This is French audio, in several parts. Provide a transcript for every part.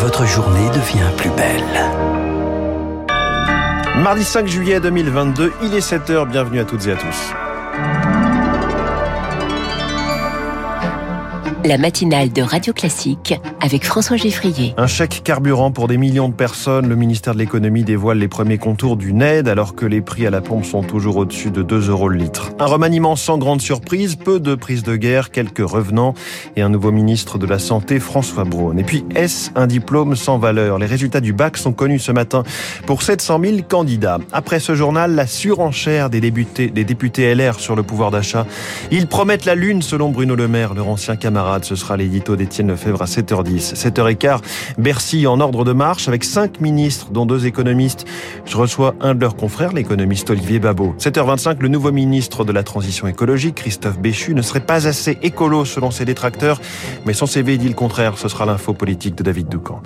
votre journée devient plus belle. Mardi 5 juillet 2022, il est 7h, bienvenue à toutes et à tous. La matinale de Radio Classique avec François Geffrier. Un chèque carburant pour des millions de personnes. Le ministère de l'économie dévoile les premiers contours d'une aide alors que les prix à la pompe sont toujours au-dessus de 2 euros le litre. Un remaniement sans grande surprise, peu de prises de guerre, quelques revenants et un nouveau ministre de la Santé, François Braun. Et puis, est-ce un diplôme sans valeur? Les résultats du bac sont connus ce matin pour 700 000 candidats. Après ce journal, la surenchère des députés, des députés LR sur le pouvoir d'achat. Ils promettent la lune selon Bruno Le Maire, leur ancien camarade ce sera l'édito d'Étienne Lefebvre à 7h10. 7h15, Bercy en ordre de marche avec cinq ministres, dont deux économistes. Je reçois un de leurs confrères, l'économiste Olivier Babot. 7h25, le nouveau ministre de la Transition écologique, Christophe Béchu, ne serait pas assez écolo selon ses détracteurs, mais son CV dit le contraire. Ce sera l'info politique de David Doucan.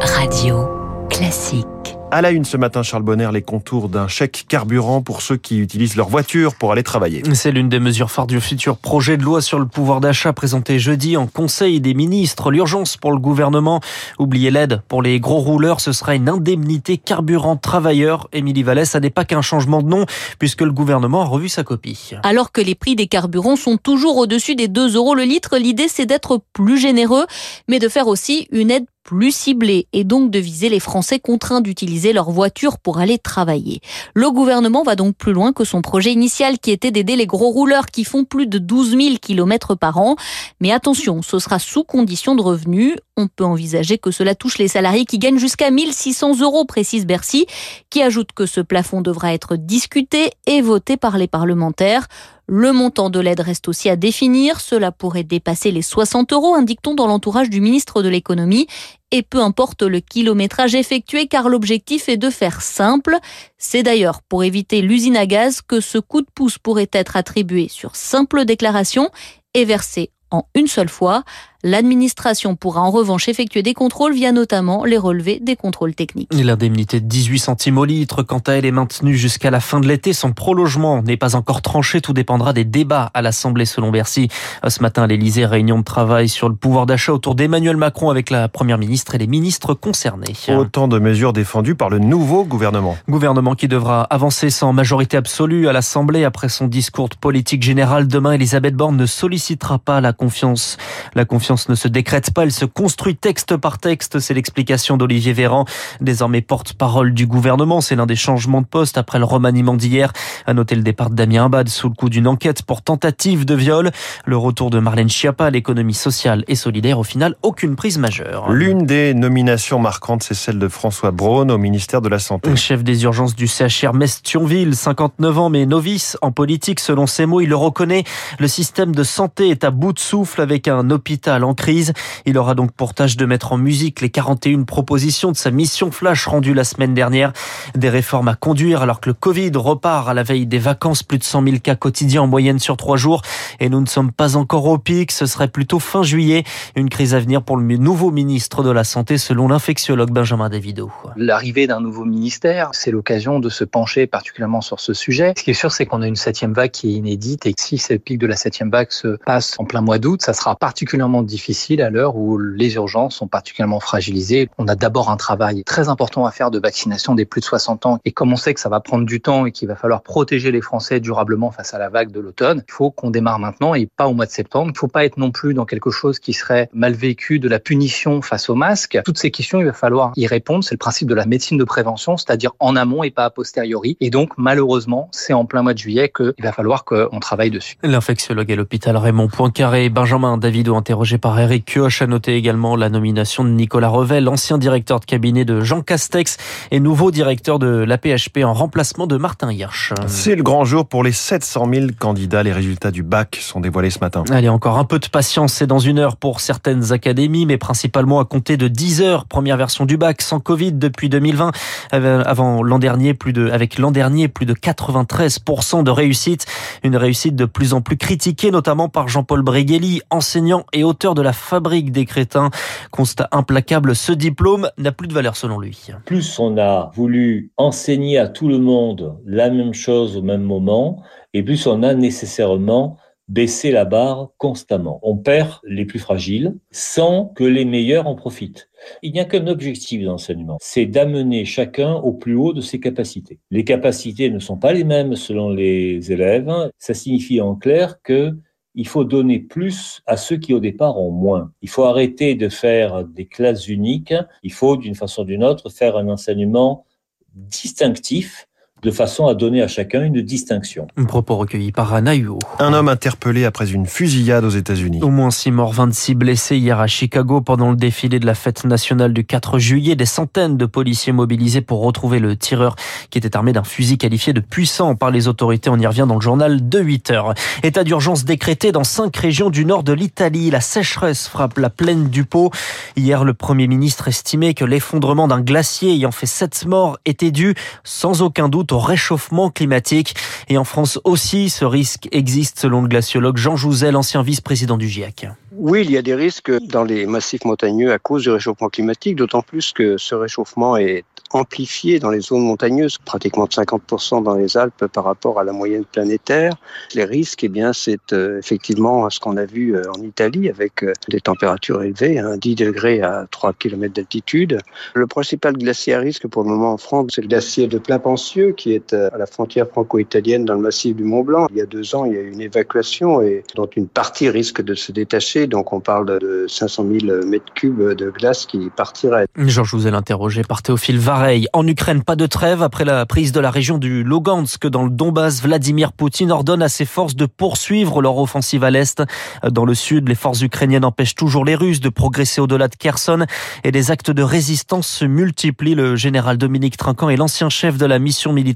Radio classique. À la une ce matin, Charles Bonner, les contours d'un chèque carburant pour ceux qui utilisent leur voiture pour aller travailler. C'est l'une des mesures phares du futur projet de loi sur le pouvoir d'achat présenté jeudi en Conseil des ministres. L'urgence pour le gouvernement, oubliez l'aide pour les gros rouleurs, ce sera une indemnité carburant travailleur. Émilie Vallès, ça n'est pas qu'un changement de nom puisque le gouvernement a revu sa copie. Alors que les prix des carburants sont toujours au-dessus des 2 euros le litre, l'idée c'est d'être plus généreux, mais de faire aussi une aide plus ciblée et donc de viser les Français contraints d'utiliser leur voiture pour aller travailler. Le gouvernement va donc plus loin que son projet initial qui était d'aider les gros rouleurs qui font plus de 12 000 km par an. Mais attention, ce sera sous condition de revenus. On peut envisager que cela touche les salariés qui gagnent jusqu'à 1600 euros, précise Bercy, qui ajoute que ce plafond devra être discuté et voté par les parlementaires. Le montant de l'aide reste aussi à définir. Cela pourrait dépasser les 60 euros, indique-t-on dans l'entourage du ministre de l'économie. Et peu importe le kilométrage effectué, car l'objectif est de faire simple. C'est d'ailleurs pour éviter l'usine à gaz que ce coup de pouce pourrait être attribué sur simple déclaration et versé en une seule fois. L'administration pourra en revanche effectuer des contrôles via notamment les relevés des contrôles techniques. L'indemnité de 18 centimes au litre, quant à elle, est maintenue jusqu'à la fin de l'été. Son prolongement n'est pas encore tranché. Tout dépendra des débats à l'Assemblée selon Bercy. Ce matin, à l'Elysée, réunion de travail sur le pouvoir d'achat autour d'Emmanuel Macron avec la Première ministre et les ministres concernés. Autant de mesures défendues par le nouveau gouvernement. Gouvernement qui devra avancer sans majorité absolue à l'Assemblée après son discours de politique générale. Demain, Elisabeth Borne ne sollicitera pas la confiance. La confiance ne se décrète pas, elle se construit texte par texte. C'est l'explication d'Olivier Véran, désormais porte-parole du gouvernement. C'est l'un des changements de poste après le remaniement d'hier. À noter le départ de Damien Abad sous le coup d'une enquête pour tentative de viol. Le retour de Marlène Schiappa à l'économie sociale et solidaire. Au final, aucune prise majeure. L'une des nominations marquantes, c'est celle de François Braun au ministère de la Santé. Chef des urgences du CHR Metz-Thionville, 59 ans, mais novice en politique. Selon ses mots, il le reconnaît. Le système de santé est à bout de souffle avec un hôpital en crise. Il aura donc pour tâche de mettre en musique les 41 propositions de sa mission flash rendue la semaine dernière. Des réformes à conduire alors que le Covid repart à la veille des vacances. Plus de 100 000 cas quotidiens en moyenne sur trois jours. Et nous ne sommes pas encore au pic. Ce serait plutôt fin juillet. Une crise à venir pour le nouveau ministre de la Santé selon l'infectiologue Benjamin Davido. L'arrivée d'un nouveau ministère, c'est l'occasion de se pencher particulièrement sur ce sujet. Ce qui est sûr, c'est qu'on a une septième vague qui est inédite et si ce pic de la septième vague se passe en plein mois d'août, ça sera particulièrement difficile à l'heure où les urgences sont particulièrement fragilisées. On a d'abord un travail très important à faire de vaccination des plus de 60 ans. Et comme on sait que ça va prendre du temps et qu'il va falloir protéger les Français durablement face à la vague de l'automne, il faut qu'on démarre maintenant et pas au mois de septembre. Il ne faut pas être non plus dans quelque chose qui serait mal vécu de la punition face au masque. Toutes ces questions, il va falloir y répondre. C'est le principe de la médecine de prévention, c'est-à-dire en amont et pas a posteriori. Et donc, malheureusement, c'est en plein mois de juillet qu'il va falloir qu'on travaille dessus. L'infectiologue à l'hôpital Raymond Poincaré, Benjamin Davido interrogé par Eric Kioch. A noté également la nomination de Nicolas Revel, ancien directeur de cabinet de Jean Castex et nouveau directeur de la PHP en remplacement de Martin Hirsch. C'est le grand jour pour les 700 000 candidats. Les résultats du bac sont dévoilés ce matin. Allez, encore un peu de patience. C'est dans une heure pour certaines académies, mais principalement à compter de 10 heures. Première version du bac sans Covid depuis 2020. Avant l'an dernier, plus de, avec l'an dernier, plus de 93% de réussite. Une réussite de plus en plus critiquée, notamment par Jean-Paul Bregueli, enseignant et auteur de la fabrique des crétins. Constat implacable, ce diplôme n'a plus de valeur selon lui. Plus on a voulu enseigner à tout le monde la même chose au même moment, et plus on a nécessairement baisser la barre constamment. On perd les plus fragiles sans que les meilleurs en profitent. Il n'y a qu'un objectif d'enseignement, c'est d'amener chacun au plus haut de ses capacités. Les capacités ne sont pas les mêmes selon les élèves. Ça signifie en clair que il faut donner plus à ceux qui au départ ont moins. Il faut arrêter de faire des classes uniques. Il faut d'une façon ou d'une autre faire un enseignement distinctif de façon à donner à chacun une distinction. Un propos recueilli par Anna Huo. Un homme interpellé après une fusillade aux États-Unis. Au moins 6 morts, 26 blessés hier à Chicago pendant le défilé de la fête nationale du 4 juillet. Des centaines de policiers mobilisés pour retrouver le tireur qui était armé d'un fusil qualifié de puissant par les autorités. On y revient dans le journal de 8 heures. État d'urgence décrété dans cinq régions du nord de l'Italie. La sécheresse frappe la plaine du Pau. Hier, le premier ministre estimait que l'effondrement d'un glacier ayant fait 7 morts était dû sans aucun doute au réchauffement climatique. Et en France aussi, ce risque existe selon le glaciologue Jean Jouzel, ancien vice-président du GIEC. Oui, il y a des risques dans les massifs montagneux à cause du réchauffement climatique, d'autant plus que ce réchauffement est amplifié dans les zones montagneuses, pratiquement de 50% dans les Alpes par rapport à la moyenne planétaire. Les risques, eh bien, c'est euh, effectivement ce qu'on a vu euh, en Italie avec euh, des températures élevées, hein, 10 degrés à 3 km d'altitude. Le principal glacier à risque pour le moment en France, c'est le glacier de Plain-Pensieux qui est à la frontière franco-italienne dans le massif du Mont Blanc. Il y a deux ans, il y a eu une évacuation et dont une partie risque de se détacher. Donc on parle de 500 000 mètres cubes de glace qui partiraient. Georges vous ai interrogé par Théophile Vareille. En Ukraine, pas de trêve après la prise de la région du Lugansk dans le Donbass. Vladimir Poutine ordonne à ses forces de poursuivre leur offensive à l'est. Dans le sud, les forces ukrainiennes empêchent toujours les Russes de progresser au-delà de Kherson et des actes de résistance se multiplient. Le général Dominique Trinquant est l'ancien chef de la mission militaire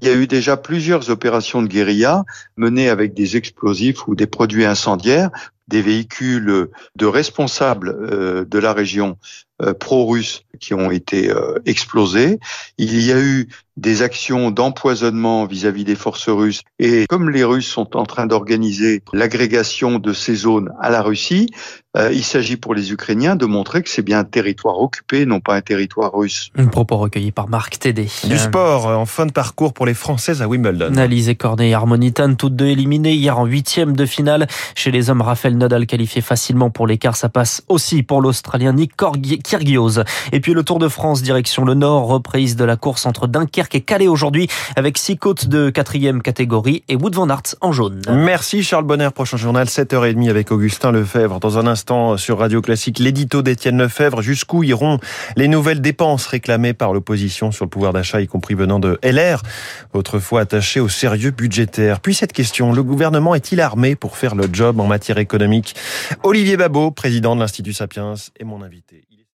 Il y a eu déjà plusieurs opérations de guérilla menées avec des explosifs ou des produits incendiaires des véhicules de responsables euh, de la région euh, pro-russes qui ont été euh, explosés. Il y a eu des actions d'empoisonnement vis-à-vis des forces russes. Et comme les Russes sont en train d'organiser l'agrégation de ces zones à la Russie, euh, il s'agit pour les Ukrainiens de montrer que c'est bien un territoire occupé, non pas un territoire russe. Un propos recueilli par Marc Tédé. Du sport en fin de parcours pour les Françaises à Wimbledon. Alizé Cornet et Harmonitan, toutes deux éliminées hier en huitième de finale. Chez les hommes, Raphaël Nadal qualifié facilement pour l'écart. Ça passe aussi pour l'Australien Nick Kyrgios. Et puis le Tour de France, direction le Nord, reprise de la course entre Dunkerque et Calais aujourd'hui avec six côtes de quatrième catégorie et Wood van Aert en jaune. Merci Charles Bonner. Prochain journal, 7h30 avec Augustin Lefebvre. Dans un instant sur Radio Classique, l'édito d'Étienne Lefebvre. Jusqu'où iront les nouvelles dépenses réclamées par l'opposition sur le pouvoir d'achat, y compris venant de LR, autrefois attaché au sérieux budgétaire? Puis cette question, le gouvernement est-il armé pour faire le job en matière économique? Olivier Babot, président de l'Institut Sapiens, est mon invité.